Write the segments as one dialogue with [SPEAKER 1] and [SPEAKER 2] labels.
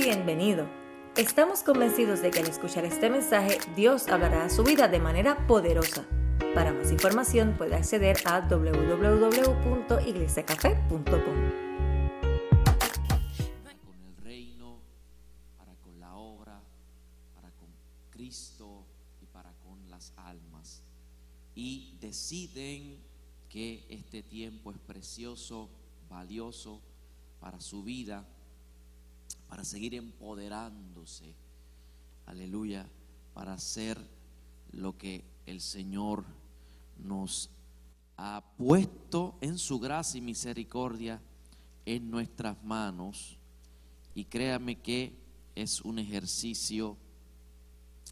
[SPEAKER 1] Bienvenido. Estamos convencidos de que al escuchar este mensaje, Dios hablará a su vida de manera poderosa. Para más información puede acceder a www.iglesiacafé.com.
[SPEAKER 2] con el reino, para con la obra, para con Cristo y para con las almas. Y deciden que este tiempo es precioso, valioso para su vida, para seguir empoderándose, aleluya, para hacer lo que el Señor nos ha puesto en su gracia y misericordia en nuestras manos. Y créame que es un ejercicio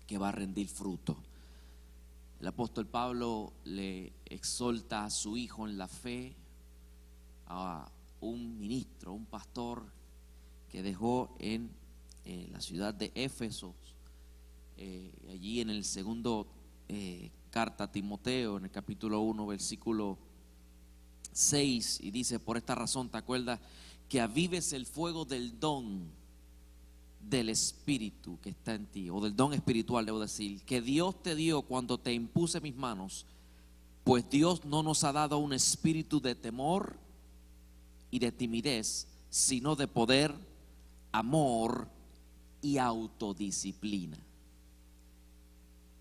[SPEAKER 2] que va a rendir fruto. El apóstol Pablo le exhorta a su hijo en la fe, a un ministro, un pastor que dejó en eh, la ciudad de Éfeso, eh, allí en el segundo eh, carta a Timoteo, en el capítulo 1, versículo 6, y dice, por esta razón te acuerdas que avives el fuego del don del Espíritu que está en ti, o del don espiritual, debo decir, que Dios te dio cuando te impuse mis manos, pues Dios no nos ha dado un espíritu de temor y de timidez, sino de poder, amor y autodisciplina.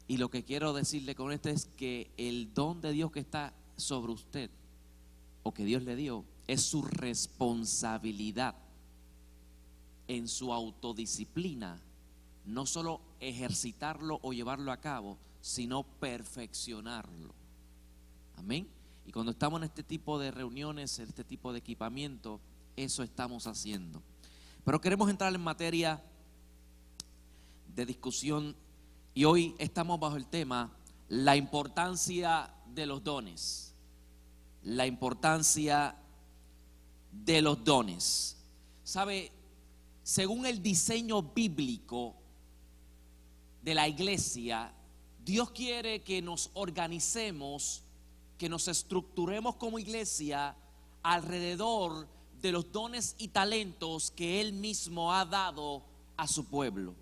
[SPEAKER 2] Y lo que quiero decirle con esto es que el don de Dios que está sobre usted, o que Dios le dio, es su responsabilidad en su autodisciplina, no solo ejercitarlo o llevarlo a cabo, sino perfeccionarlo. Amén. Y cuando estamos en este tipo de reuniones, en este tipo de equipamiento, eso estamos haciendo. Pero queremos entrar en materia de discusión y hoy estamos bajo el tema la importancia de los dones. La importancia de los dones. ¿Sabe? Según el diseño bíblico de la iglesia, Dios quiere que nos organicemos, que nos estructuremos como iglesia alrededor de los dones y talentos que Él mismo ha dado a su pueblo.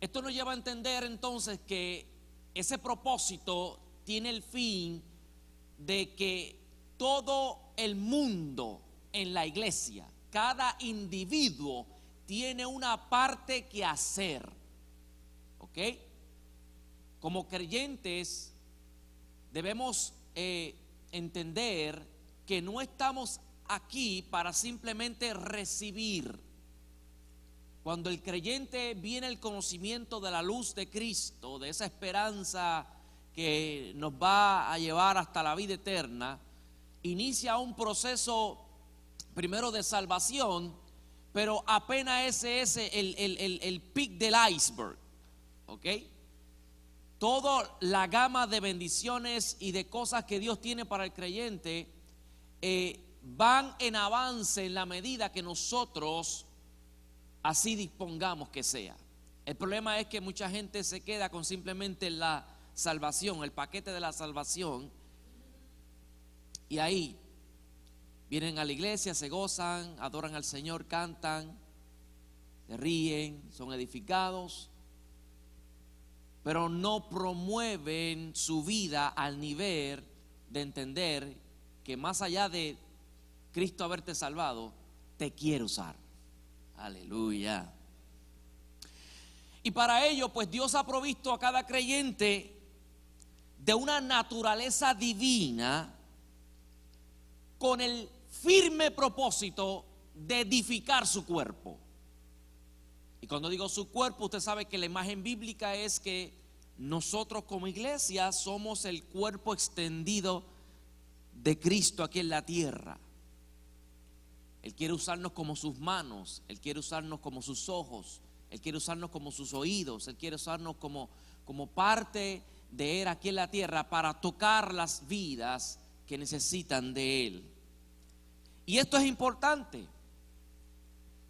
[SPEAKER 2] Esto nos lleva a entender entonces que ese propósito tiene el fin de que todo el mundo en la iglesia, cada individuo tiene una parte que hacer. ¿Ok? Como creyentes debemos eh, entender que no estamos aquí para simplemente recibir. Cuando el creyente viene el conocimiento de la luz de Cristo, de esa esperanza que nos va a llevar hasta la vida eterna, inicia un proceso primero de salvación, pero apenas ese es el, el, el, el pic del iceberg. ¿Ok? Toda la gama de bendiciones y de cosas que Dios tiene para el creyente eh, van en avance en la medida que nosotros así dispongamos que sea. El problema es que mucha gente se queda con simplemente la salvación, el paquete de la salvación, y ahí vienen a la iglesia, se gozan, adoran al Señor, cantan, se ríen, son edificados, pero no promueven su vida al nivel de entender que más allá de Cristo haberte salvado, te quiere usar. Aleluya. Y para ello, pues Dios ha provisto a cada creyente de una naturaleza divina con el firme propósito de edificar su cuerpo. Y cuando digo su cuerpo, usted sabe que la imagen bíblica es que nosotros como iglesia somos el cuerpo extendido de Cristo aquí en la tierra. Él quiere usarnos como sus manos, Él quiere usarnos como sus ojos, Él quiere usarnos como sus oídos, Él quiere usarnos como, como parte de Él aquí en la tierra para tocar las vidas que necesitan de Él. Y esto es importante.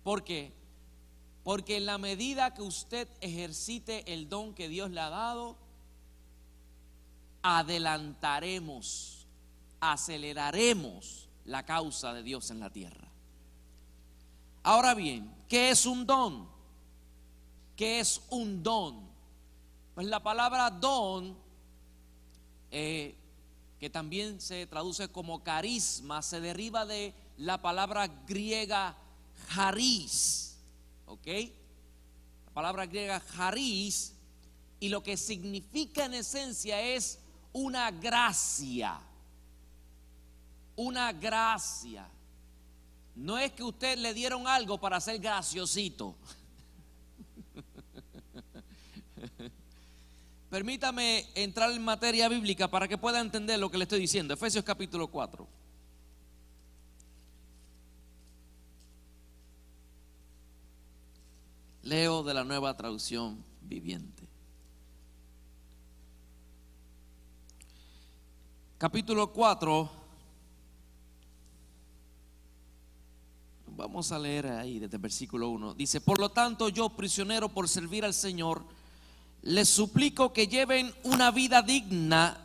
[SPEAKER 2] ¿Por qué? Porque en la medida que usted ejercite el don que Dios le ha dado, adelantaremos, aceleraremos la causa de Dios en la tierra. Ahora bien, ¿qué es un don? ¿Qué es un don? Pues la palabra don, eh, que también se traduce como carisma, se deriva de la palabra griega haris, ¿ok? La palabra griega haris, y lo que significa en esencia es una gracia, una gracia. No es que usted le dieron algo para ser graciosito. Permítame entrar en materia bíblica para que pueda entender lo que le estoy diciendo. Efesios capítulo 4. Leo de la nueva traducción viviente. Capítulo 4. Vamos a leer ahí desde el versículo 1. Dice, por lo tanto yo, prisionero por servir al Señor, les suplico que lleven una vida digna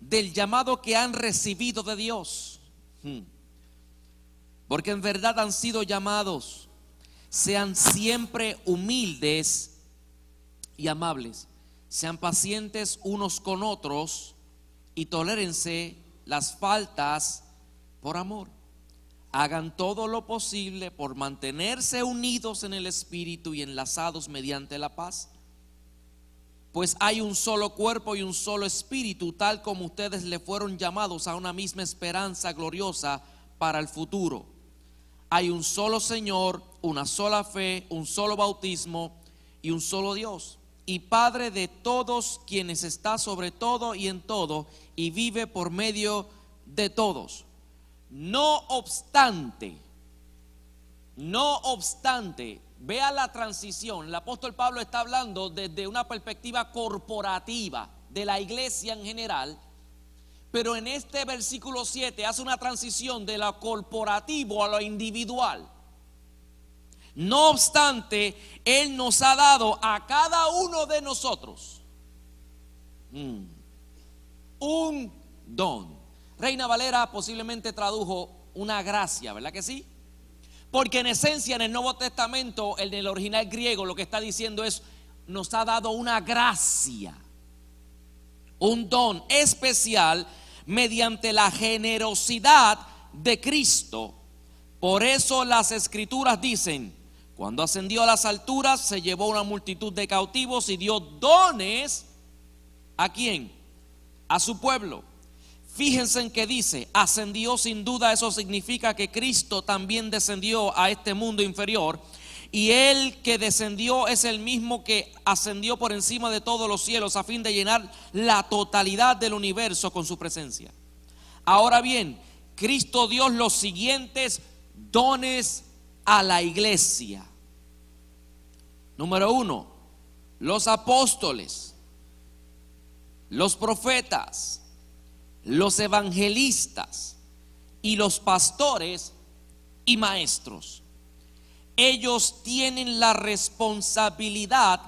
[SPEAKER 2] del llamado que han recibido de Dios. Hmm. Porque en verdad han sido llamados sean siempre humildes y amables. Sean pacientes unos con otros y tolérense las faltas por amor. Hagan todo lo posible por mantenerse unidos en el Espíritu y enlazados mediante la paz. Pues hay un solo cuerpo y un solo espíritu, tal como ustedes le fueron llamados a una misma esperanza gloriosa para el futuro hay un solo Señor, una sola fe, un solo bautismo y un solo Dios. Y Padre de todos quienes está sobre todo y en todo y vive por medio de todos. No obstante, no obstante, vea la transición. El apóstol Pablo está hablando desde una perspectiva corporativa de la iglesia en general pero en este versículo 7 hace una transición de lo corporativo a lo individual. No obstante, Él nos ha dado a cada uno de nosotros mm, un don. Reina Valera posiblemente tradujo una gracia, ¿verdad que sí? Porque en esencia en el Nuevo Testamento, en el original griego, lo que está diciendo es, nos ha dado una gracia, un don especial mediante la generosidad de Cristo. Por eso las escrituras dicen, cuando ascendió a las alturas se llevó una multitud de cautivos y dio dones a quién? A su pueblo. Fíjense en que dice, ascendió sin duda, eso significa que Cristo también descendió a este mundo inferior y el que descendió es el mismo que ascendió por encima de todos los cielos a fin de llenar la totalidad del universo con su presencia. Ahora bien, Cristo dio los siguientes dones a la iglesia. Número uno, los apóstoles, los profetas, los evangelistas y los pastores y maestros ellos tienen la responsabilidad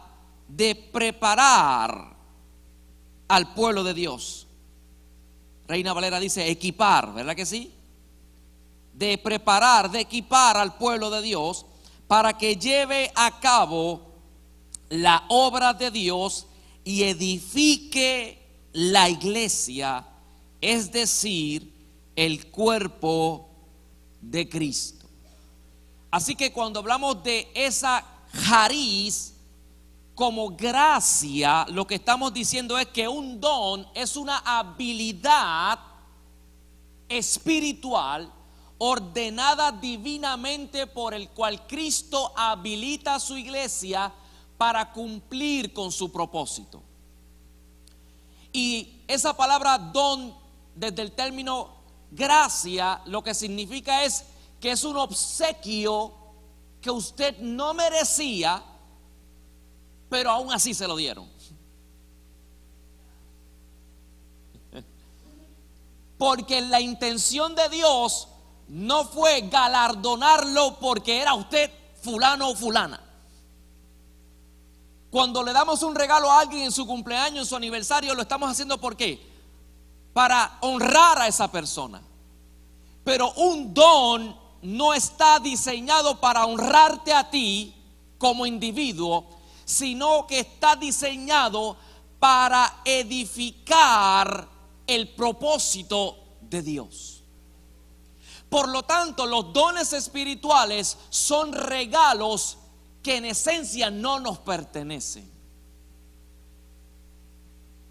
[SPEAKER 2] de preparar al pueblo de Dios. Reina Valera dice equipar, ¿verdad que sí? De preparar, de equipar al pueblo de Dios para que lleve a cabo la obra de Dios y edifique la iglesia, es decir, el cuerpo de Cristo. Así que cuando hablamos de esa jariz como gracia, lo que estamos diciendo es que un don es una habilidad espiritual ordenada divinamente por el cual Cristo habilita a su iglesia para cumplir con su propósito. Y esa palabra don, desde el término gracia, lo que significa es que es un obsequio que usted no merecía, pero aún así se lo dieron. Porque la intención de Dios no fue galardonarlo porque era usted fulano o fulana. Cuando le damos un regalo a alguien en su cumpleaños, en su aniversario, lo estamos haciendo ¿por qué? Para honrar a esa persona. Pero un don no está diseñado para honrarte a ti como individuo, sino que está diseñado para edificar el propósito de Dios. Por lo tanto, los dones espirituales son regalos que en esencia no nos pertenecen.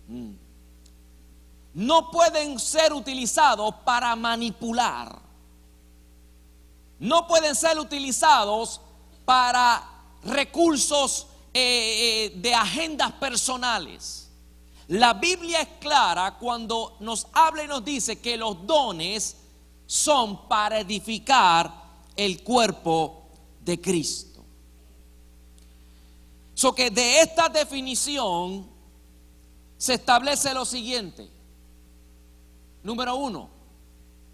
[SPEAKER 2] Mm. No pueden ser utilizados para manipular. No pueden ser utilizados para recursos eh, eh, de agendas personales. La Biblia es clara cuando nos habla y nos dice que los dones son para edificar el cuerpo de Cristo. Que de esta definición se establece lo siguiente. Número uno,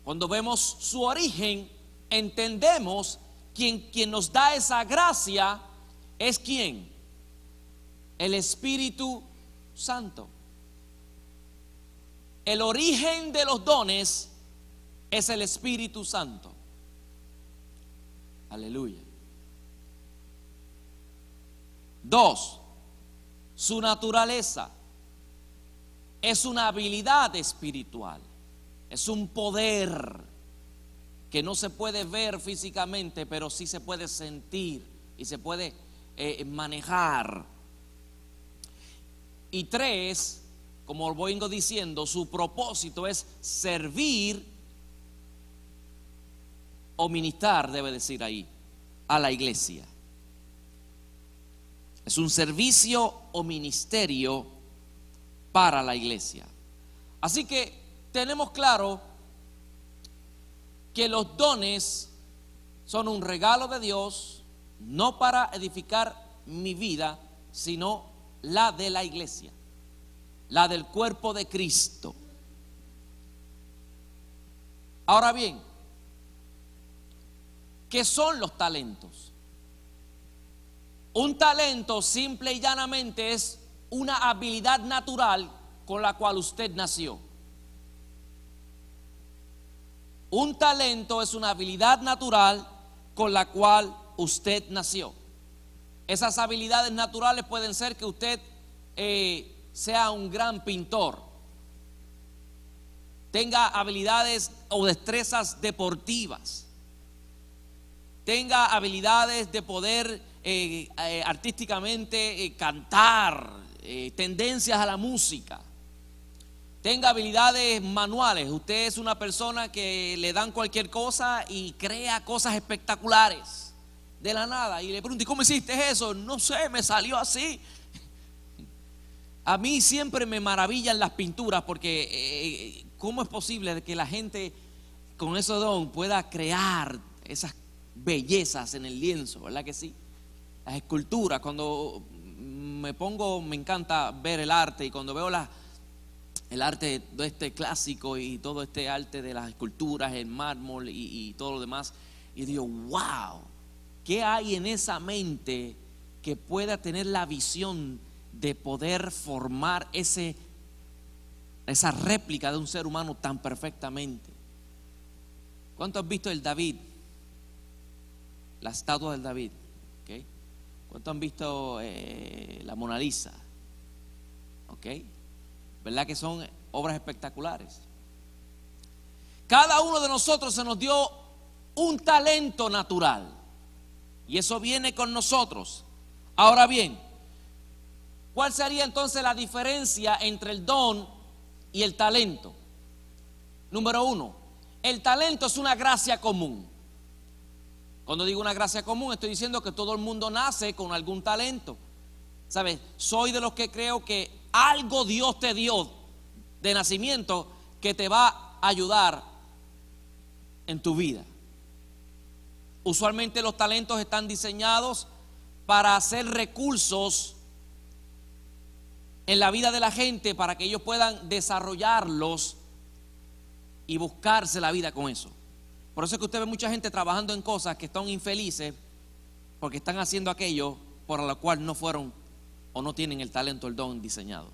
[SPEAKER 2] cuando vemos su origen, entendemos quien, quien nos da esa gracia es quién? El Espíritu Santo. El origen de los dones es el Espíritu Santo. Aleluya. Dos, su naturaleza es una habilidad espiritual, es un poder que no se puede ver físicamente, pero sí se puede sentir y se puede eh, manejar. Y tres, como vengo diciendo, su propósito es servir o ministrar, debe decir ahí, a la iglesia. Es un servicio o ministerio para la iglesia. Así que tenemos claro que los dones son un regalo de Dios, no para edificar mi vida, sino la de la iglesia, la del cuerpo de Cristo. Ahora bien, ¿qué son los talentos? Un talento simple y llanamente es una habilidad natural con la cual usted nació. Un talento es una habilidad natural con la cual usted nació. Esas habilidades naturales pueden ser que usted eh, sea un gran pintor, tenga habilidades o destrezas deportivas, tenga habilidades de poder eh, eh, artísticamente cantar, tendencias a la música tenga habilidades manuales. Usted es una persona que le dan cualquier cosa y crea cosas espectaculares de la nada. Y le pregunto, ¿y cómo hiciste eso? No sé, me salió así. A mí siempre me maravillan las pinturas porque eh, ¿cómo es posible que la gente con ese don pueda crear esas bellezas en el lienzo? ¿Verdad que sí? Las esculturas, cuando me pongo, me encanta ver el arte y cuando veo las el arte de este clásico y todo este arte de las esculturas, el mármol y, todo lo demás. Y digo, wow, ¿qué hay en esa mente que pueda tener la visión de poder formar ese, esa réplica de un ser humano tan perfectamente? ¿Cuánto has visto el David? La estatua del David. ¿okay? ¿Cuánto han visto eh, la Mona Lisa? ¿Ok? ¿Verdad que son obras espectaculares? Cada uno de nosotros se nos dio un talento natural. Y eso viene con nosotros. Ahora bien, ¿cuál sería entonces la diferencia entre el don y el talento? Número uno, el talento es una gracia común. Cuando digo una gracia común, estoy diciendo que todo el mundo nace con algún talento. ¿Sabes? Soy de los que creo que algo Dios te dio de nacimiento que te va a ayudar en tu vida. Usualmente los talentos están diseñados para hacer recursos en la vida de la gente para que ellos puedan desarrollarlos y buscarse la vida con eso. Por eso es que usted ve mucha gente trabajando en cosas que están infelices porque están haciendo aquello por lo cual no fueron o no tienen el talento, el don diseñado.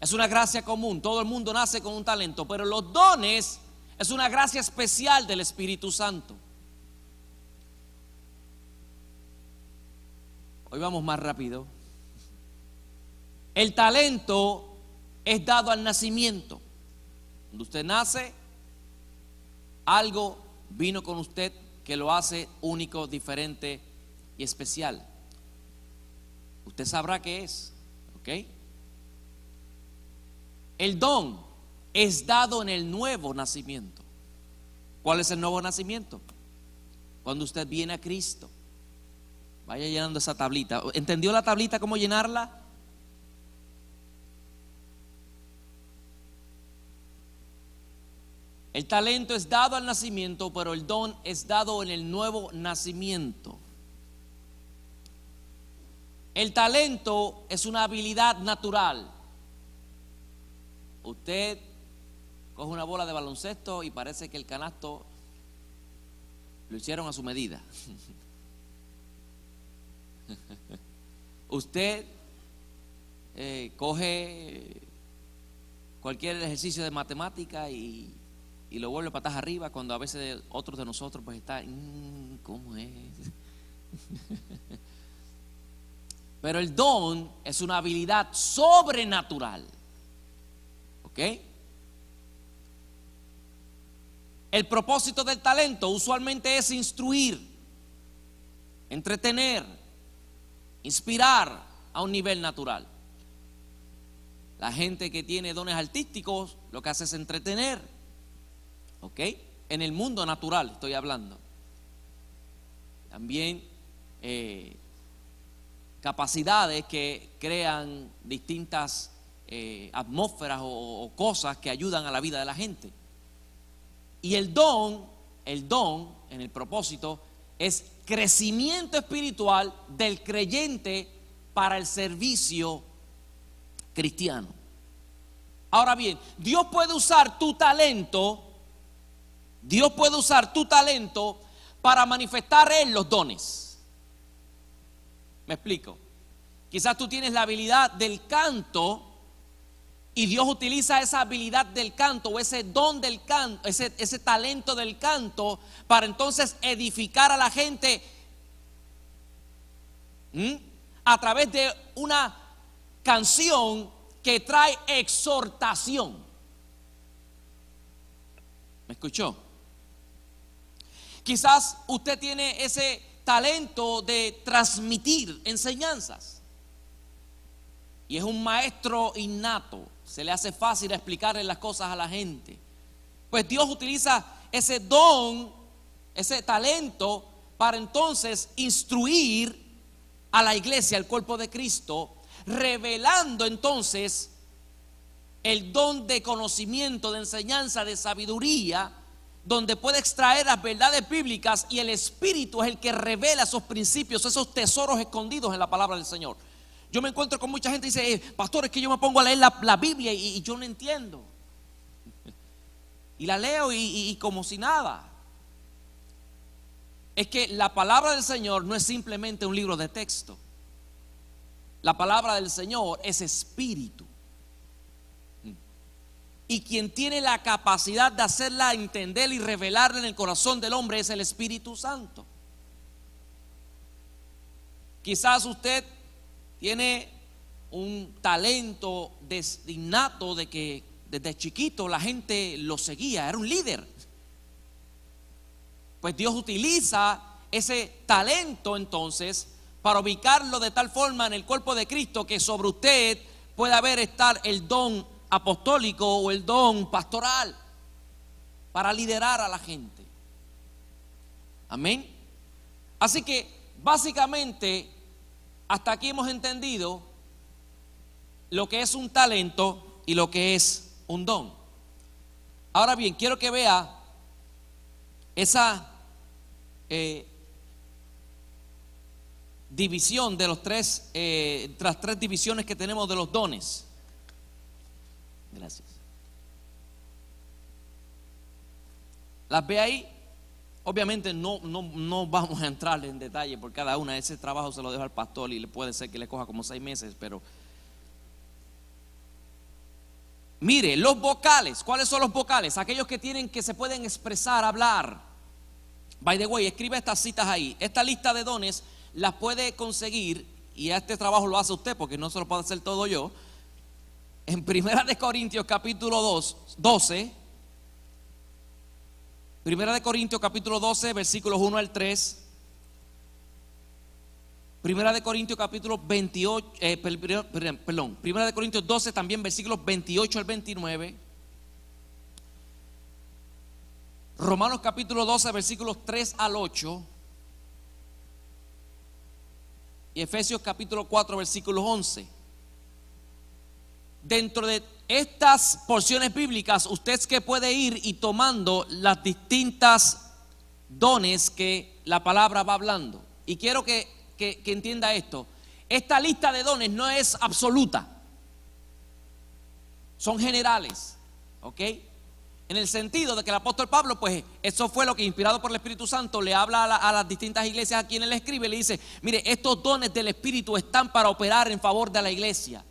[SPEAKER 2] Es una gracia común, todo el mundo nace con un talento, pero los dones Es una gracia especial del Espíritu Santo. Hoy vamos más rápido. El talento es dado al nacimiento. Cuando usted nace, algo vino con usted que lo hace único, diferente y especial. Usted sabrá qué es, ¿ok? El don es dado en el nuevo nacimiento. ¿Cuál es el nuevo nacimiento? Cuando usted viene a Cristo. Vaya llenando esa tablita. ¿Entendió la tablita cómo llenarla? El talento es dado al nacimiento, pero el don es dado en el nuevo nacimiento. El talento es una habilidad natural. Usted coge una bola de baloncesto y parece que el canasto lo hicieron a su medida. Usted eh, coge cualquier ejercicio de matemática y lo vuelve patas arriba cuando a veces otros de nosotros pues está, mm, ¿cómo es? Pero el don es una habilidad sobrenatural. ¿Ok? El propósito del talento usualmente es instruir, entretener, inspirar a un nivel natural. La gente que tiene dones artísticos lo que hace es entretener ¿ok? En el mundo natural estoy hablando. También eh, capacidades que crean distintas eh, atmósferas o, o cosas que ayudan a la vida de la gente. Y el don, el don en el propósito es crecimiento espiritual del creyente para el servicio cristiano. Ahora bien, Dios puede usar tu talento Dios puede usar tu talento para manifestar en los dones. Me explico. Quizás tú tienes la habilidad del canto y Dios utiliza esa habilidad del canto o ese don del canto, ese, ese talento del canto para entonces edificar a la gente a través de una canción que trae exhortación. ¿Me escuchó? Quizás usted tiene ese talento de transmitir enseñanzas. Y es un maestro innato. Se le hace fácil explicarle las cosas a la gente. Pues Dios utiliza ese don, ese talento, para entonces instruir a la iglesia, al cuerpo de Cristo, revelando entonces el don de conocimiento, de enseñanza, de sabiduría donde puede extraer las verdades bíblicas y el Espíritu es el que revela esos principios, esos tesoros escondidos en la palabra del Señor. Yo me encuentro con mucha gente y dice, eh, pastor, es que yo me pongo a leer la, Biblia y, yo no entiendo. Y la leo y como si nada. Es que la palabra del Señor no es simplemente un libro de texto. La palabra del Señor es espíritu y quien tiene la capacidad de hacerla entender y revelarla en el corazón del hombre es el Espíritu Santo. Quizás usted tiene un talento innato de que desde chiquito la gente lo seguía, era un líder. Pues Dios utiliza ese talento entonces para ubicarlo de tal forma en el cuerpo de Cristo que sobre usted pueda haber estar el don apostólico o el don pastoral para liderar a la gente. Amén. Así que básicamente hasta aquí hemos entendido lo que es un talento y lo que es un don. Ahora bien, quiero que vea esa eh, división de los tres, eh, las tres divisiones que tenemos de los dones. Gracias. Las ve ahí. Obviamente no, no, vamos a entrar en detalle por cada una. Ese trabajo se lo dejo al pastor y le puede ser que le coja como seis meses, pero Mire, los vocales, ¿cuáles son los vocales? Aquellos que tienen que se pueden expresar, hablar. By the way, escribe estas citas ahí. Esta lista de dones las puede conseguir, y este trabajo lo hace usted porque no se lo puedo hacer todo yo. En Primera de Corintios capítulo 2, 12. Primera de Corintios capítulo 12, versículos 1 al 3. Primera de Corintios capítulo 28, eh, perdón, Primera de Corintios 12 también versículos 28 al 29. Romanos capítulo 12 versículos 3 al 8. Y Efesios capítulo 4 versículos 11. Dentro de estas porciones bíblicas, usted es que puede ir y tomando las distintas dones que la palabra va hablando. Y quiero que entienda esto. Esta lista de dones no es absoluta. Son generales. ¿Ok? En el sentido de que el apóstol Pablo, pues eso fue lo que inspirado por el Espíritu Santo le habla a, las distintas iglesias a quienes le escribe, le dice, mire, estos dones del Espíritu están para operar en favor de la iglesia.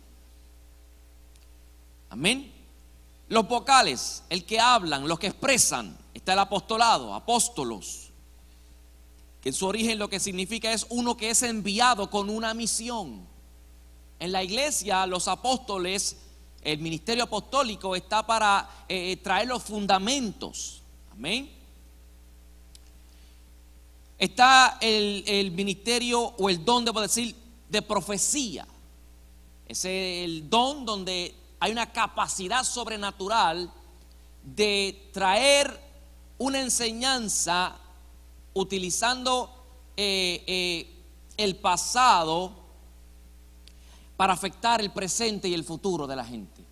[SPEAKER 2] Amén. Los vocales, el que hablan, los que expresan, está el apostolado, apóstolos, que en su origen lo que significa es uno que es enviado con una misión. En la iglesia los apóstoles, el ministerio apostólico está para eh, traer los fundamentos. Amén. Está el, el, ministerio o el don, debo decir, de profecía. Es el don donde hay una capacidad sobrenatural de traer una enseñanza utilizando eh, eh, el pasado para afectar el presente y el futuro de la gente.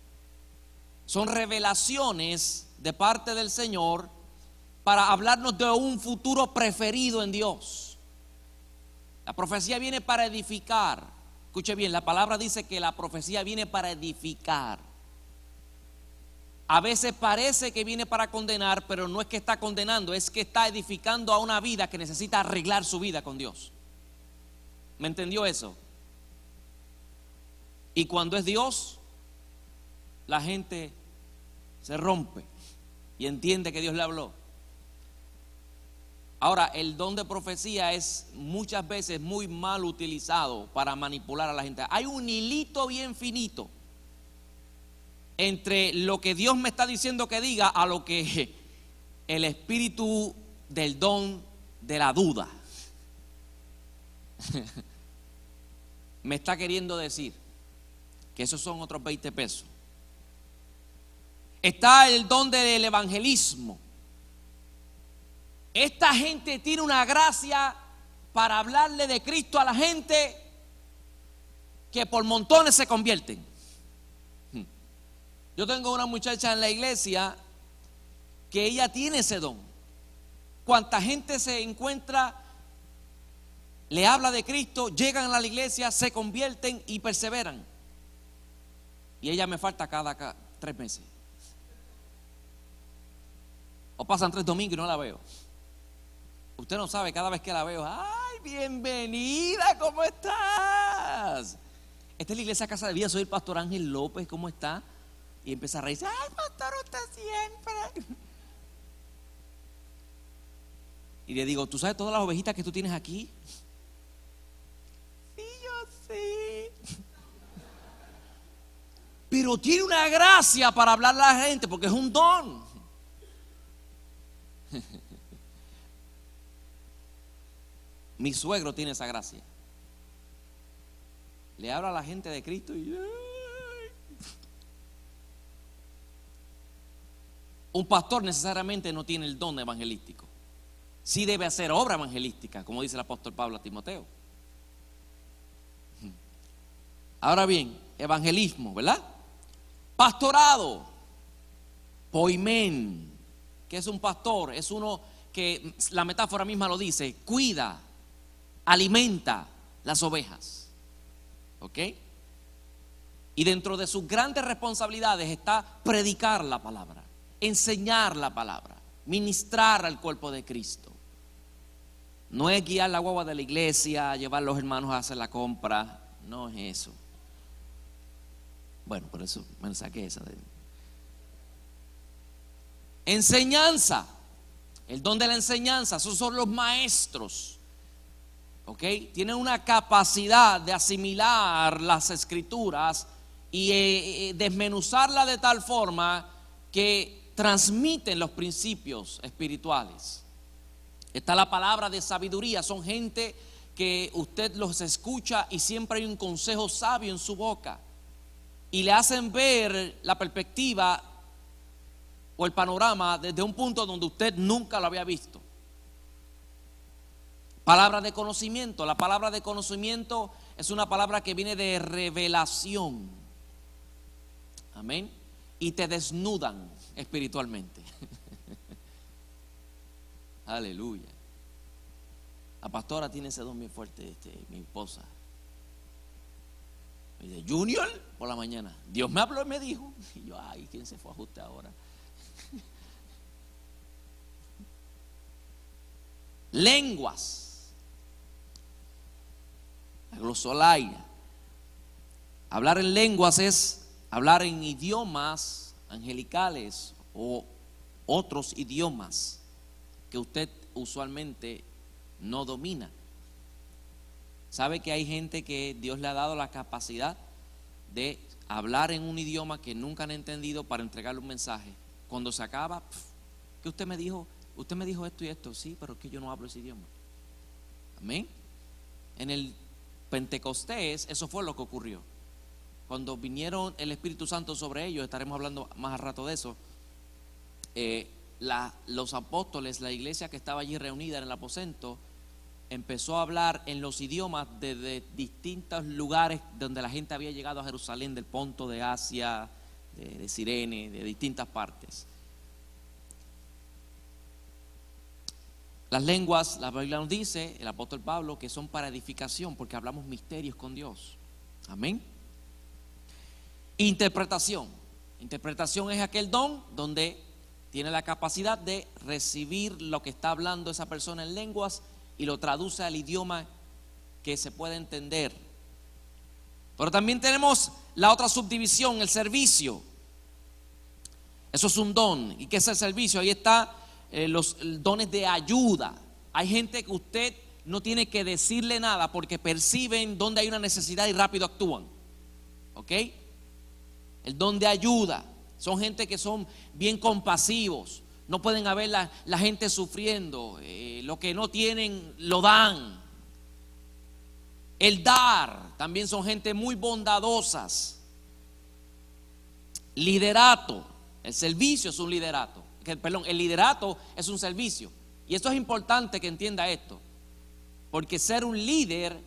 [SPEAKER 2] Son revelaciones de parte del Señor para hablarnos de un futuro preferido en Dios. La profecía viene para edificar. Escuche bien, la palabra dice que la profecía viene para edificar. A veces parece que viene para condenar, pero no es que está condenando, es que está edificando a una vida que necesita arreglar su vida con Dios. ¿Me entendió eso? Y cuando es Dios, la gente se rompe y entiende que Dios le habló. Ahora, el don de profecía es muchas veces muy mal utilizado para manipular a la gente. Hay un hilito bien finito entre lo que Dios me está diciendo que diga a lo que el espíritu del don de la duda me está queriendo decir que esos son otros 20 pesos. Está el don del evangelismo. Esta gente tiene una gracia para hablarle de Cristo a la gente que por montones se convierten. Yo tengo una muchacha en la iglesia que ella tiene ese don. Cuanta gente se encuentra, le habla de Cristo, llegan a la iglesia, se convierten y perseveran. Y ella me falta cada, cada tres meses. O pasan tres domingos y no la veo. Usted no sabe, cada vez que la veo, ¡ay, bienvenida! ¿Cómo estás? Esta es la iglesia Casa de Vida, soy el pastor Ángel López, ¿cómo está? Y empieza a reírse, ay, pastor, usted siempre. Y le digo, ¿tú sabes todas las ovejitas que tú tienes aquí? Sí, yo sí. Pero tiene una gracia para hablar a la gente porque es un don. Mi suegro tiene esa gracia. Le habla a la gente de Cristo y Un pastor necesariamente no tiene el don evangelístico. Sí debe hacer obra evangelística, como dice el apóstol Pablo a Timoteo. Ahora bien, evangelismo, ¿verdad? Pastorado, poimen, que es un pastor, es uno que la metáfora misma lo dice, cuida, alimenta las ovejas. ¿Ok? Y dentro de sus grandes responsabilidades está predicar la palabra enseñar la palabra, ministrar al cuerpo de Cristo. No es guiar la guagua de la iglesia, llevar a los hermanos a hacer la compra, no es eso. Bueno, por eso me saqué esa. De... Enseñanza. El don de la enseñanza. Esos son los maestros. ¿Ok? Tienen una capacidad de asimilar las escrituras y eh, eh, desmenuzarla de tal forma que transmiten los principios espirituales. Está la palabra de sabiduría. Son gente que usted los escucha y siempre hay un consejo sabio en su boca. Y le hacen ver la perspectiva o el panorama desde un punto donde usted nunca lo había visto. Palabra de conocimiento. La palabra de conocimiento es una palabra que viene de revelación. Amén. Y te desnudan espiritualmente. Aleluya. La pastora tiene ese don fuerte, este, mi esposa. Me dice, Junior, por la mañana. Dios me habló y me dijo. Y yo, ay, ¿quién se fue a ajuste ahora? Lenguas. La. Hablar en lenguas es hablar en idiomas angelicales o otros idiomas que usted usualmente no domina. ¿Sabe que hay gente que Dios le ha dado la capacidad de hablar en un idioma que nunca han entendido para entregarle un mensaje? Cuando se acaba, que usted me dijo, usted me dijo esto y esto, sí, pero es que yo no hablo ese idioma. Amén. En el Pentecostés, eso fue lo que ocurrió. Cuando vinieron el Espíritu Santo sobre ellos, estaremos hablando más a rato de eso. Eh, los apóstoles, la iglesia que estaba allí reunida en el aposento, empezó a hablar en los idiomas de, distintos lugares donde la gente había llegado a Jerusalén, del Ponto, de Asia, de, Sirene, de distintas partes. Las lenguas, la Biblia nos dice, el apóstol Pablo, que son para edificación, porque hablamos misterios con Dios. Amén. Interpretación. Interpretación es aquel don donde tiene la capacidad de recibir lo que está hablando esa persona en lenguas y lo traduce al idioma que se puede entender. Pero también tenemos la otra subdivisión, el servicio. Eso es un don. ¿Y qué es el servicio? Ahí está eh, los dones de ayuda. Hay gente que usted no tiene que decirle nada porque perciben dónde hay una necesidad y rápido actúan. ¿Ok? El don de ayuda. Son gente que son bien compasivos. No pueden haber la, gente sufriendo. Eh, lo que no tienen, lo dan. El dar. También son gente muy bondadosas. Liderato. El servicio es un liderato. Perdón, el liderato es un servicio. Y esto es importante que entienda esto. Porque ser un líder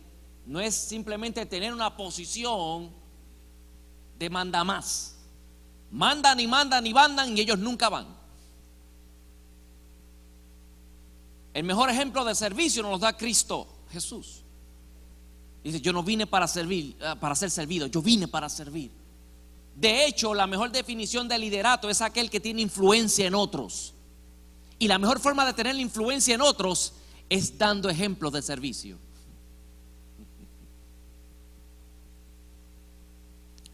[SPEAKER 2] no es simplemente tener una posición de manda más. Mandan y mandan y mandan y ellos nunca van. El mejor ejemplo de servicio nos da Cristo Jesús. Dice, yo no vine para servir, eh, para ser servido, yo vine para servir. De hecho, la mejor definición de liderato es aquel que tiene influencia en otros. Y la mejor forma de tener influencia en otros es dando ejemplos de servicio.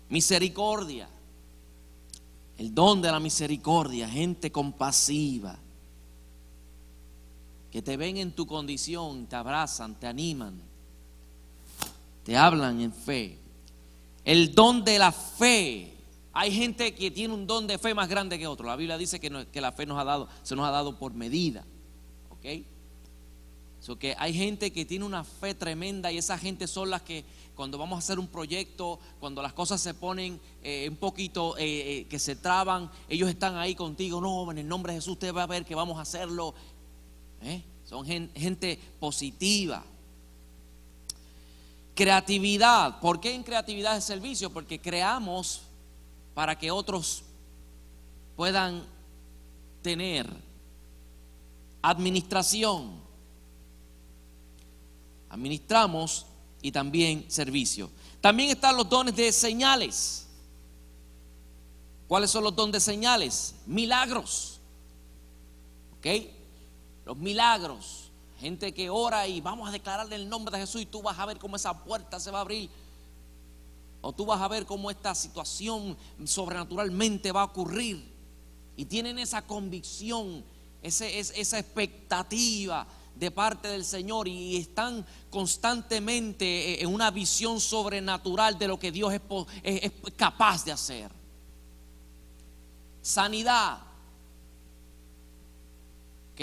[SPEAKER 2] Misericordia el don de la misericordia, gente compasiva, que te ven en tu condición, te abrazan, te animan, te hablan en fe. El don de la fe. Hay gente que tiene un don de fe más grande que otro. La Biblia dice que, que la fe nos ha dado, se nos ha dado por medida. ¿Ok? So que hay gente que tiene una fe tremenda y esa gente son las que cuando vamos a hacer un proyecto, cuando las cosas se ponen eh, un poquito eh, eh, que se traban, ellos están ahí contigo, no, en el nombre de Jesús usted va a ver que vamos a hacerlo. Son gente, positiva. Creatividad. ¿Por qué en creatividad de servicio? Porque creamos para que otros puedan tener administración. Administramos y también servicio. También están los dones de señales. ¿Cuáles son los dones de señales? Milagros. ¿Ok? Los milagros. Gente que ora y vamos a declararle el nombre de Jesús y tú vas a ver cómo esa puerta se va a abrir. O tú vas a ver cómo esta situación sobrenaturalmente va a ocurrir. y tienen esa convicción, ese, esa expectativa de parte del Señor y están constantemente en una visión sobrenatural de lo que Dios es, capaz de hacer. Sanidad. ¿Ok?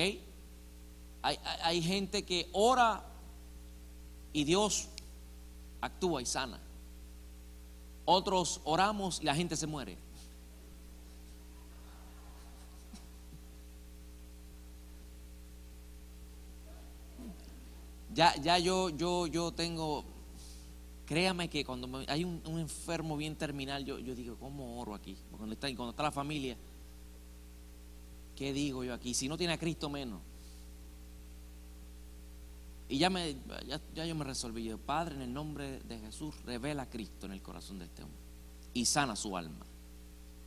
[SPEAKER 2] Hay, gente que ora y Dios actúa y sana. Otros oramos y la gente se muere. Ya, ya yo, yo, yo tengo, créame que cuando hay un, enfermo bien terminal, yo, yo digo, ¿cómo oro aquí? Cuando está, cuando está la familia, ¿qué digo yo aquí? Si no tiene a Cristo menos. Y ya, me, ya, yo me resolví, Padre, en el nombre de Jesús, revela a Cristo en el corazón de este hombre y sana su alma.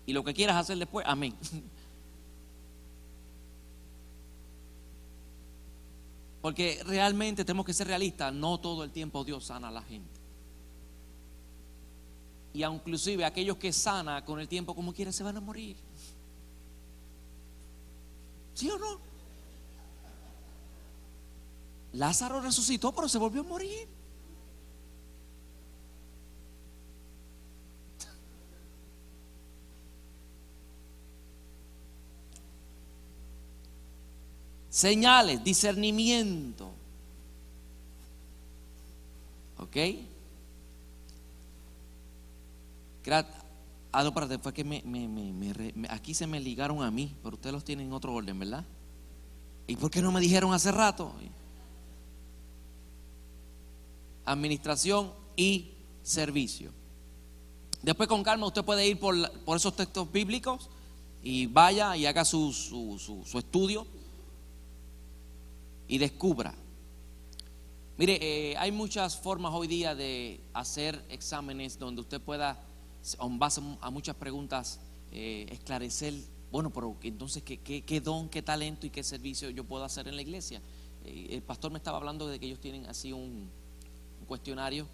[SPEAKER 2] Y lo que quieras hacer después, amén. Porque realmente tenemos que ser realistas, no todo el tiempo Dios sana a la gente. Y inclusive aquellos que sana con el tiempo como quiera se van a morir. ¿Sí o no? Lázaro resucitó, pero se volvió a morir. señales, discernimiento. ¿Ok? Ah, no, para fue que me, aquí se me ligaron a mí, pero ustedes los tienen en otro orden, ¿verdad? ¿Y por qué no me dijeron hace rato? Administración y servicio. Después con calma usted puede ir por, por esos textos bíblicos y vaya y haga su, su, su estudio y descubra. Mire, eh, hay muchas formas hoy día de hacer exámenes donde usted pueda, en base a muchas preguntas, eh, esclarecer, bueno, pero entonces, ¿qué, ¿qué, don, qué talento y qué servicio yo puedo hacer en la iglesia? Eh, el pastor me estaba hablando de que ellos tienen así un, cuestionario,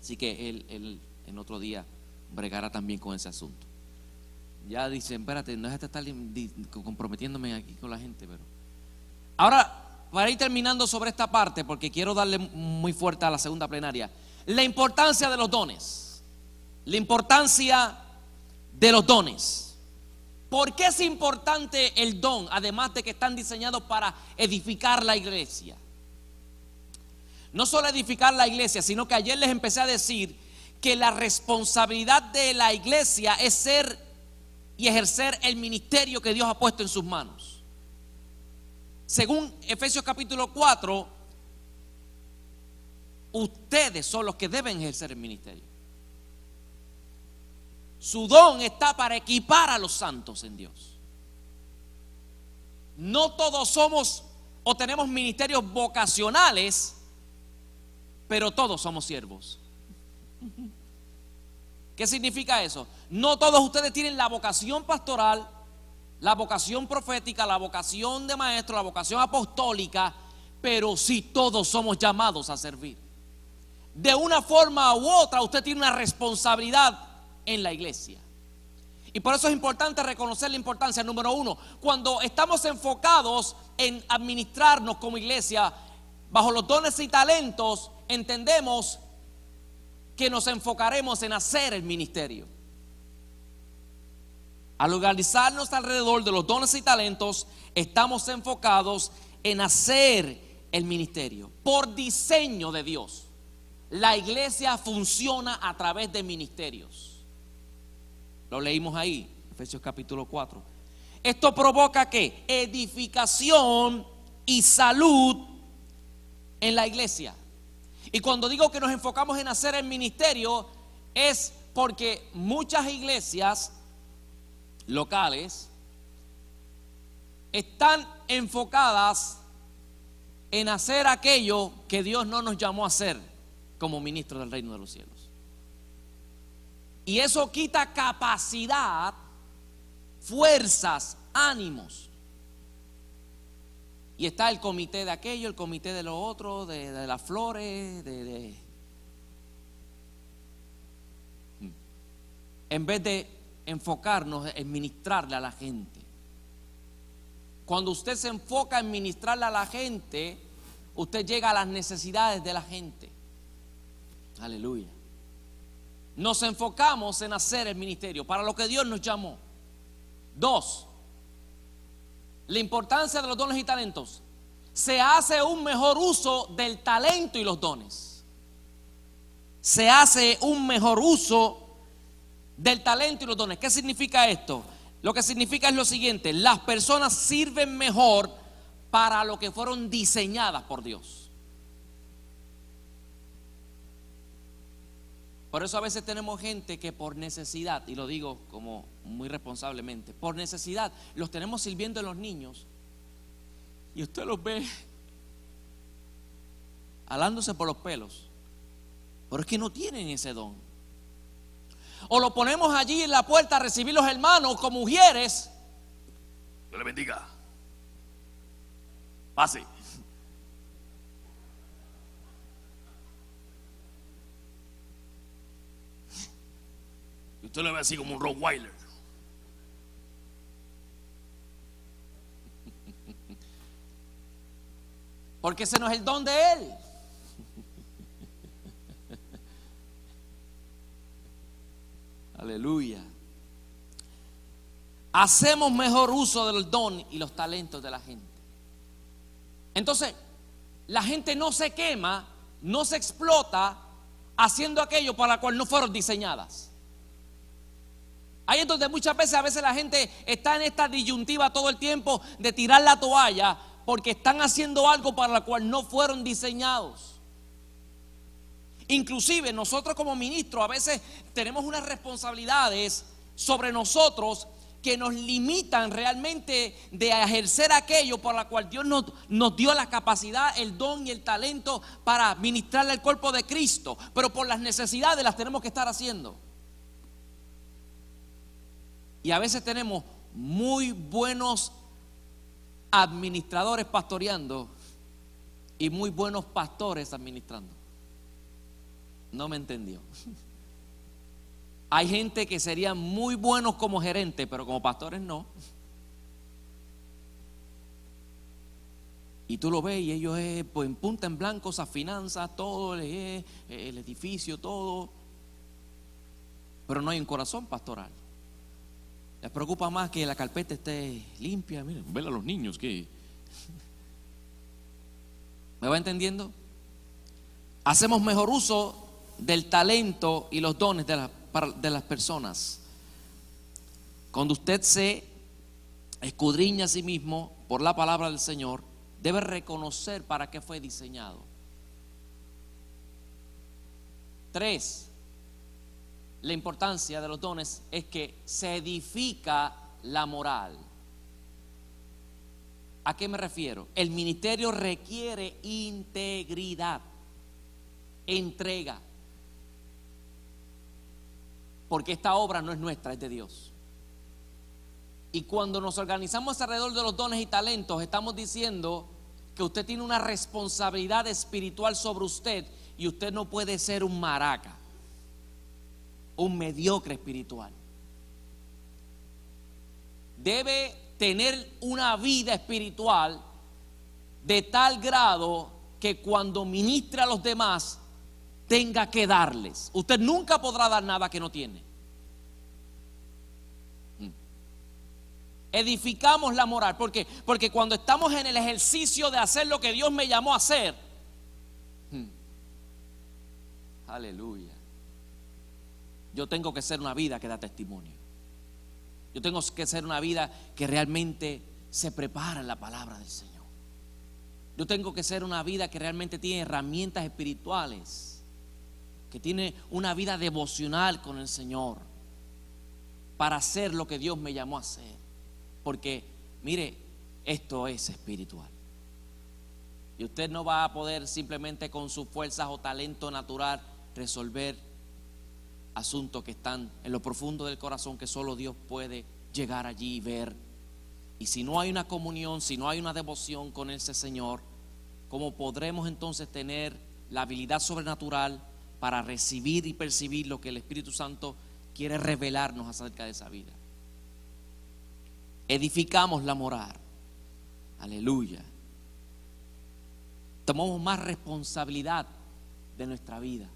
[SPEAKER 2] así que él, en otro día bregará también con ese asunto. Ya dicen, espérate, no es hasta estar comprometiéndome aquí con la gente, pero... Ahora, para ir terminando sobre esta parte, porque quiero darle muy fuerte a la segunda plenaria, la importancia de los dones. La importancia de los dones. ¿Por qué es importante el don, además de que están diseñados para edificar la iglesia? No solo edificar la iglesia, sino que ayer les empecé a decir que la responsabilidad de la iglesia es ser y ejercer el ministerio que Dios ha puesto en sus manos. Según Efesios capítulo 4, ustedes son los que deben ejercer el ministerio. Su don está para equipar a los santos en Dios. No todos somos o tenemos ministerios vocacionales, pero todos somos siervos. ¿Qué significa eso? No todos ustedes tienen la vocación pastoral, la vocación profética, la vocación de maestro, la vocación apostólica, pero sí todos somos llamados a servir. De una forma u otra usted tiene una responsabilidad en la iglesia. Y por eso es importante reconocer la importancia, número uno, cuando estamos enfocados en administrarnos como iglesia bajo los dones y talentos, entendemos que nos enfocaremos en hacer el ministerio. Al organizarnos alrededor de los dones y talentos, estamos enfocados en hacer el ministerio por diseño de Dios. La iglesia funciona a través de ministerios. Lo leímos ahí, Efesios capítulo 4. Esto provoca que edificación y salud en la iglesia. Y cuando digo que nos enfocamos en hacer el ministerio, es porque muchas iglesias locales están enfocadas en hacer aquello que Dios no nos llamó a hacer como ministro del reino de los cielos. Y eso quita capacidad, fuerzas, ánimos. Y está el comité de aquello, el comité de lo otro, de, las flores, de, En vez de enfocarnos en ministrarle a la gente. Cuando usted se enfoca en ministrarle a la gente, usted llega a las necesidades de la gente. Aleluya. Nos enfocamos en hacer el ministerio para lo que Dios nos llamó. Dos, la importancia de los dones y talentos. Se hace un mejor uso del talento y los dones. Se hace un mejor uso del talento y los dones. ¿Qué significa esto? Lo que significa es lo siguiente, las personas sirven mejor para lo que fueron diseñadas por Dios. Por eso a veces tenemos gente que por necesidad, y lo digo como muy responsablemente, por necesidad los tenemos sirviendo a los niños y usted los ve alándose por los pelos, pero es que no tienen ese don. O lo ponemos allí en la puerta a recibir los hermanos como mujeres.
[SPEAKER 3] Dios le bendiga. Pase. Usted lo ve así como un Rottweiler.
[SPEAKER 2] Porque ese no es el don de Él. Aleluya. Hacemos mejor uso del don y los talentos de la gente. Entonces, la gente no se quema, no se explota haciendo aquello para lo cual no fueron diseñadas. Ahí es donde muchas veces, a veces la gente está en esta disyuntiva todo el tiempo de tirar la toalla porque están haciendo algo para lo cual no fueron diseñados. Inclusive nosotros como ministros a veces tenemos unas responsabilidades sobre nosotros que nos limitan realmente de ejercer aquello por la cual Dios nos, nos, dio la capacidad, el don y el talento para ministrarle al cuerpo de Cristo. Pero por las necesidades las tenemos que estar haciendo. Y a veces tenemos muy buenos administradores pastoreando y muy buenos pastores administrando. No me entendió. Hay gente que serían muy buenos como gerente, pero como pastores no. Y tú lo ves y ellos es, pues en punta en blanco esas finanzas, todo el, el edificio, todo. Pero no hay un corazón pastoral. Les preocupa más que la carpeta esté limpia. Miren, a los niños que. ¿Me va entendiendo? Hacemos mejor uso del talento y los dones de, de las personas. Cuando usted se escudriña a sí mismo por la palabra del Señor, debe reconocer para qué fue diseñado. Tres, la importancia de los dones es que se edifica la moral. ¿A qué me refiero? El ministerio requiere integridad, entrega. Porque esta obra no es nuestra, es de Dios. Y cuando nos organizamos alrededor de los dones y talentos, estamos diciendo que usted tiene una responsabilidad espiritual sobre usted y usted no puede ser un maraca un mediocre espiritual. Debe tener una vida espiritual de tal grado que cuando ministra a los demás tenga que darles. Usted nunca podrá dar nada que no tiene. Mm. Edificamos la moral. porque Porque cuando estamos en el ejercicio de hacer lo que Dios me llamó a hacer, mm. aleluya yo tengo que ser una vida que da testimonio. Yo tengo que ser una vida que realmente se prepara en la palabra del Señor. Yo tengo que ser una vida que realmente tiene herramientas espirituales, que tiene una vida devocional con el Señor, para hacer lo que Dios me llamó a hacer. Porque, mire, esto es espiritual. Y usted no va a poder simplemente con sus fuerzas o talento natural resolver asuntos que están en lo profundo del corazón que solo Dios puede llegar allí y ver. Y si no hay una comunión, si no hay una devoción con ese Señor, ¿cómo podremos entonces tener la habilidad sobrenatural para recibir y percibir lo que el Espíritu Santo quiere revelarnos acerca de esa vida? Edificamos la moral. Aleluya. Tomamos más responsabilidad de nuestra vida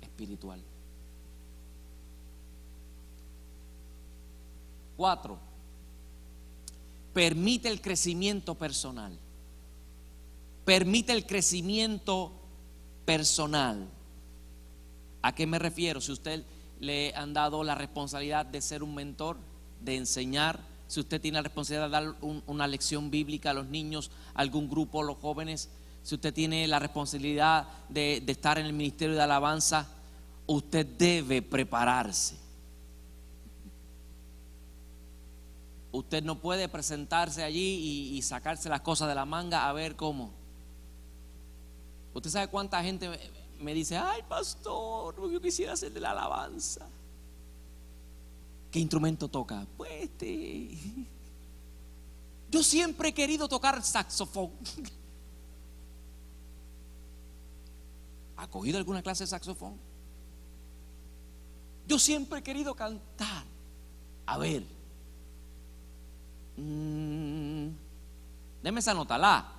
[SPEAKER 2] espiritual. Cuatro, permite el crecimiento personal. Permite el crecimiento personal. ¿A qué me refiero? Si usted le han dado la responsabilidad de ser un mentor, de enseñar, si usted tiene la responsabilidad de dar una lección bíblica a los niños, algún grupo, los jóvenes, si usted tiene la responsabilidad de estar en el ministerio de alabanza, usted debe prepararse. Usted no puede presentarse allí y, sacarse las cosas de la manga a ver cómo. Usted sabe cuánta gente me dice, ay pastor, yo quisiera hacer de la alabanza. ¿Qué instrumento toca? Pues este. Yo siempre he querido tocar saxofón. ¿Ha cogido alguna clase de saxofón? Yo siempre he querido cantar. A ver. Mmm, deme esa nota, la.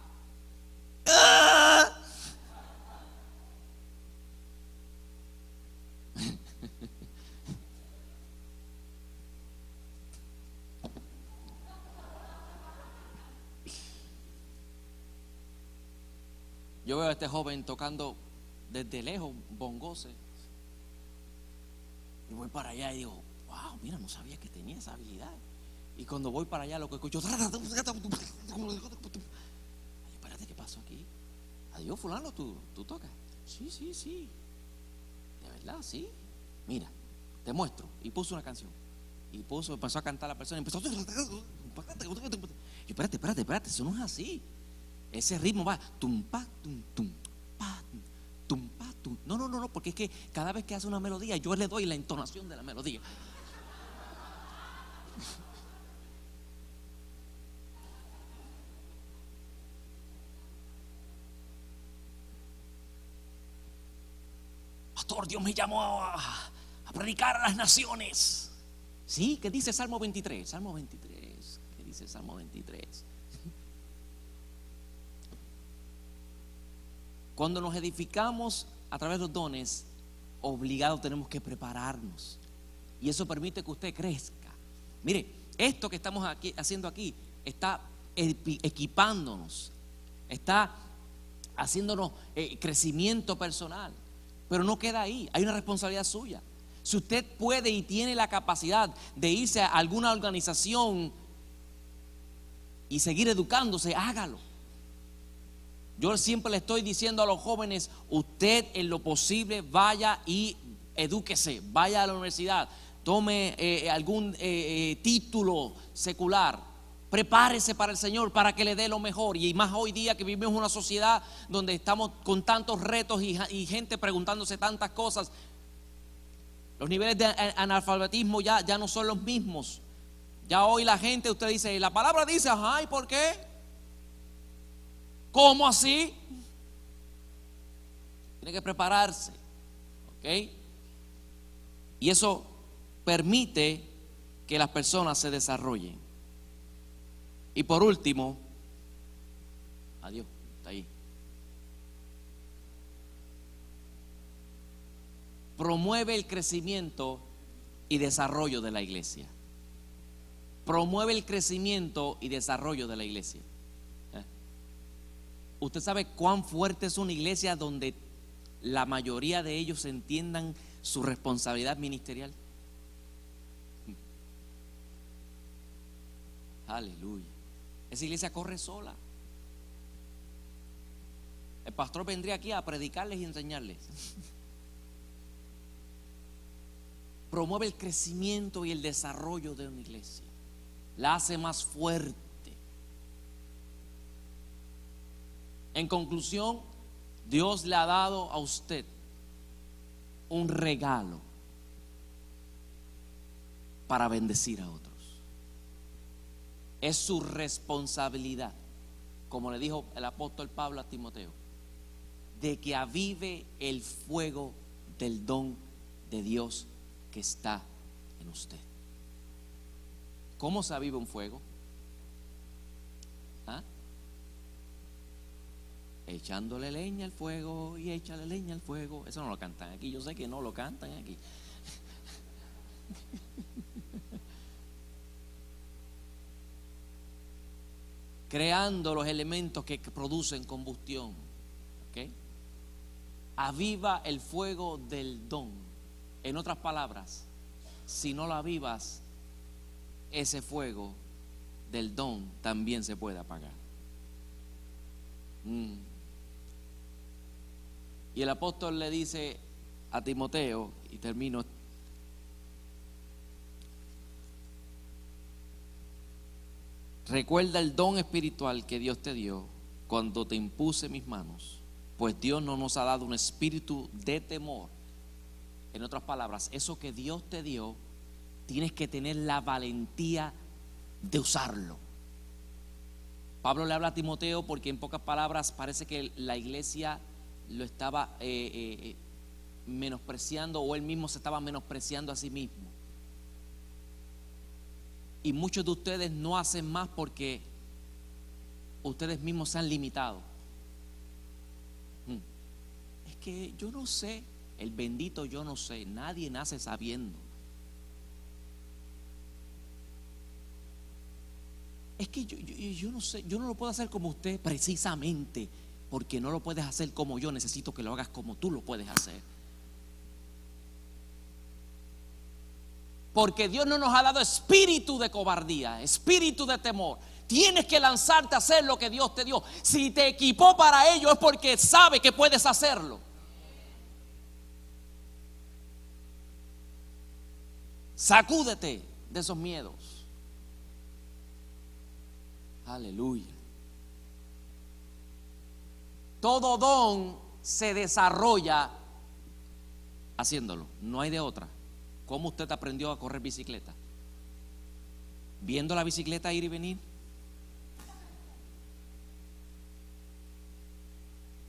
[SPEAKER 2] Yo veo a este joven tocando desde lejos bongose. Y voy para allá y digo, wow, mira, no sabía que tenía esa habilidad. Y cuando voy para allá lo que escucho, espérate, ¿qué pasó aquí? Adiós, fulano, ¿tú, tú tocas. Sí, sí, sí. De verdad, sí. Mira, te muestro. Y puso una canción. Y puso, empezó a cantar la persona y empezó. Y espérate, espérate, espérate, eso no es así. Ese ritmo va tum pa tum tum pa tum pa tum. No, no, no, no, porque es que cada vez que hace una melodía yo le doy la entonación de la melodía. Dios me llamó a, predicar a las naciones. Sí, ¿qué dice Salmo 23? Salmo 23. ¿Qué dice Salmo 23? Cuando nos edificamos a través de los dones, obligados tenemos que prepararnos. Y eso permite que usted crezca. Mire, esto que estamos haciendo aquí está equipándonos, está haciéndonos eh, crecimiento personal. Pero no queda ahí, hay una responsabilidad suya. Si usted puede y tiene la capacidad de irse a alguna organización y seguir educándose, hágalo. Yo siempre le estoy diciendo a los jóvenes, usted en lo posible vaya y edúquese, vaya a la universidad, tome eh, algún eh, eh, título secular, prepárese para el Señor para que le dé lo mejor. Y más hoy día que vivimos una sociedad donde estamos con tantos retos y, y gente preguntándose tantas cosas. Los niveles de analfabetismo ya, ya no son los mismos. Ya hoy la gente, usted dice, la palabra dice, ay, ¿por qué? ¿Cómo así? Tiene que prepararse. ¿Ok? Y eso permite que las personas se desarrollen. Y por último, adiós, está ahí. Promueve el crecimiento y desarrollo de la iglesia. Promueve el crecimiento y desarrollo de la iglesia. ¿Usted sabe cuán fuerte es una iglesia donde la mayoría de ellos entiendan su responsabilidad ministerial? Aleluya. Esa iglesia corre sola. El pastor vendría aquí a predicarles y enseñarles. Promueve el crecimiento y el desarrollo de una iglesia. La hace más fuerte En conclusión, Dios le ha dado a usted un regalo para bendecir a otros. Es su responsabilidad, como le dijo el apóstol Pablo a Timoteo, de que avive el fuego del don de Dios que está en usted. ¿Cómo se aviva un fuego? ¿Ah? echándole leña al fuego y échale leña al fuego. Eso no lo cantan aquí, yo sé que no lo cantan aquí. Creando los elementos que producen combustión. Aviva el fuego del don. En otras palabras, si no lo avivas, ese fuego del don también se puede apagar. Mm. Y el apóstol le dice a Timoteo, y termino, recuerda el don espiritual que Dios te dio cuando te impuse mis manos, pues Dios no nos ha dado un espíritu de temor. En otras palabras, eso que Dios te dio, tienes que tener la valentía de usarlo. Pablo le habla a Timoteo porque en pocas palabras parece que la iglesia lo estaba eh, eh, menospreciando o él mismo se estaba menospreciando a sí mismo. Y muchos de ustedes no hacen más porque ustedes mismos se han limitado. Mm. Es que yo no sé, el bendito yo no sé, nadie nace sabiendo. Es que yo, yo no sé, yo no lo puedo hacer como usted precisamente porque no lo puedes hacer como yo, necesito que lo hagas como tú lo puedes hacer. Porque Dios no nos ha dado espíritu de cobardía, espíritu de temor. Tienes que lanzarte a hacer lo que Dios te dio. Si te equipó para ello es porque sabe que puedes hacerlo. Sacúdete de esos miedos. Aleluya. Todo don se desarrolla haciéndolo. No hay de otra. ¿Cómo usted aprendió a correr bicicleta? ¿Viendo la bicicleta ir y venir?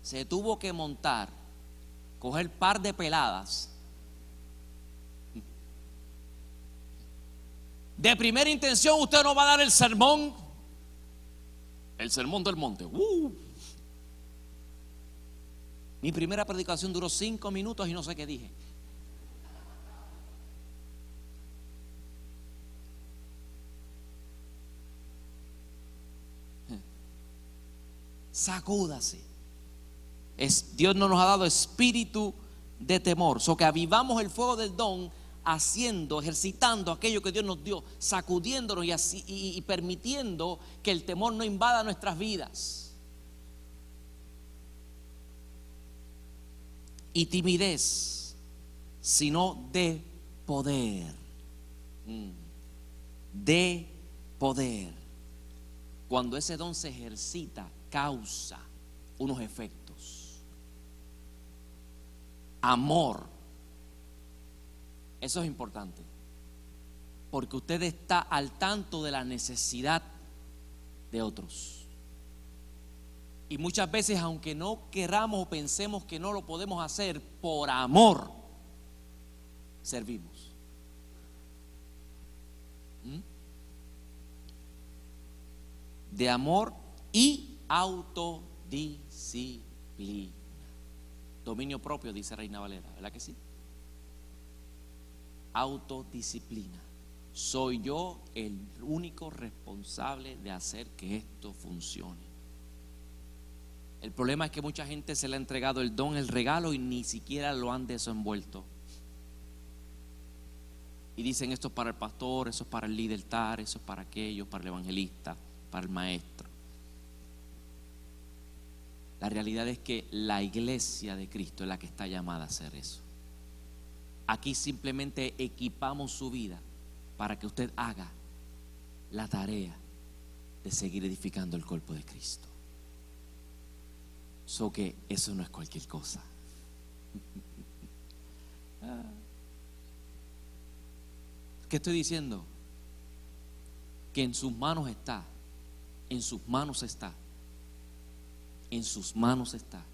[SPEAKER 2] Se tuvo que montar, coger par de peladas. De primera intención usted no va a dar el sermón, el sermón del monte. ¡Uh! Mi primera predicación duró cinco minutos y no sé qué dije. Sacúdase. Es, Dios no nos ha dado espíritu de temor. So que avivamos el fuego del don haciendo, ejercitando aquello que Dios nos dio, sacudiéndonos y, así, y permitiendo que el temor no invada nuestras vidas. Y timidez, sino de poder. Mm. De poder. Cuando ese don se ejercita, causa unos efectos. Amor. Eso es importante. Porque usted está al tanto de la necesidad de otros. Y muchas veces, aunque no queramos o pensemos que no lo podemos hacer, por amor servimos. ¿Mm? De amor y autodisciplina. Dominio propio, dice Reina Valera, ¿verdad que sí? Autodisciplina. Soy yo el único responsable de hacer que esto funcione. El problema es que mucha gente se le ha entregado el don, el regalo y ni siquiera lo han desenvuelto. Y dicen esto es para el pastor, eso es para el líder eso es para aquello, para el evangelista, para el maestro. La realidad es que la iglesia de Cristo es la que está llamada a hacer eso. Aquí simplemente equipamos su vida para que usted haga la tarea de seguir edificando el cuerpo de Cristo. So que eso no es cualquier cosa. ¿Qué estoy diciendo? Que en sus manos está, en sus manos está en sus manos está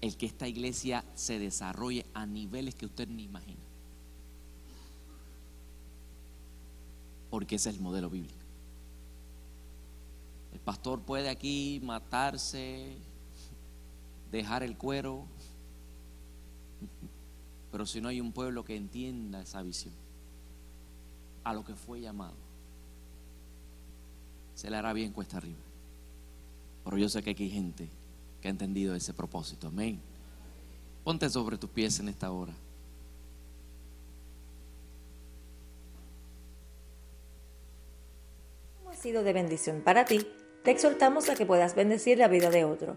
[SPEAKER 2] el que esta iglesia se desarrolle a niveles que usted ni imagina. Porque ese es el modelo bíblico. El pastor puede aquí matarse, dejar el cuero, pero si no hay un pueblo que entienda esa visión, a lo que fue llamado, se le hará bien cuesta arriba. Pero yo sé que aquí hay gente que ha entendido ese propósito. Amén. Ponte sobre tus pies en esta hora.
[SPEAKER 1] ha sido de bendición para ti, te exhortamos a que puedas bendecir la vida de otro.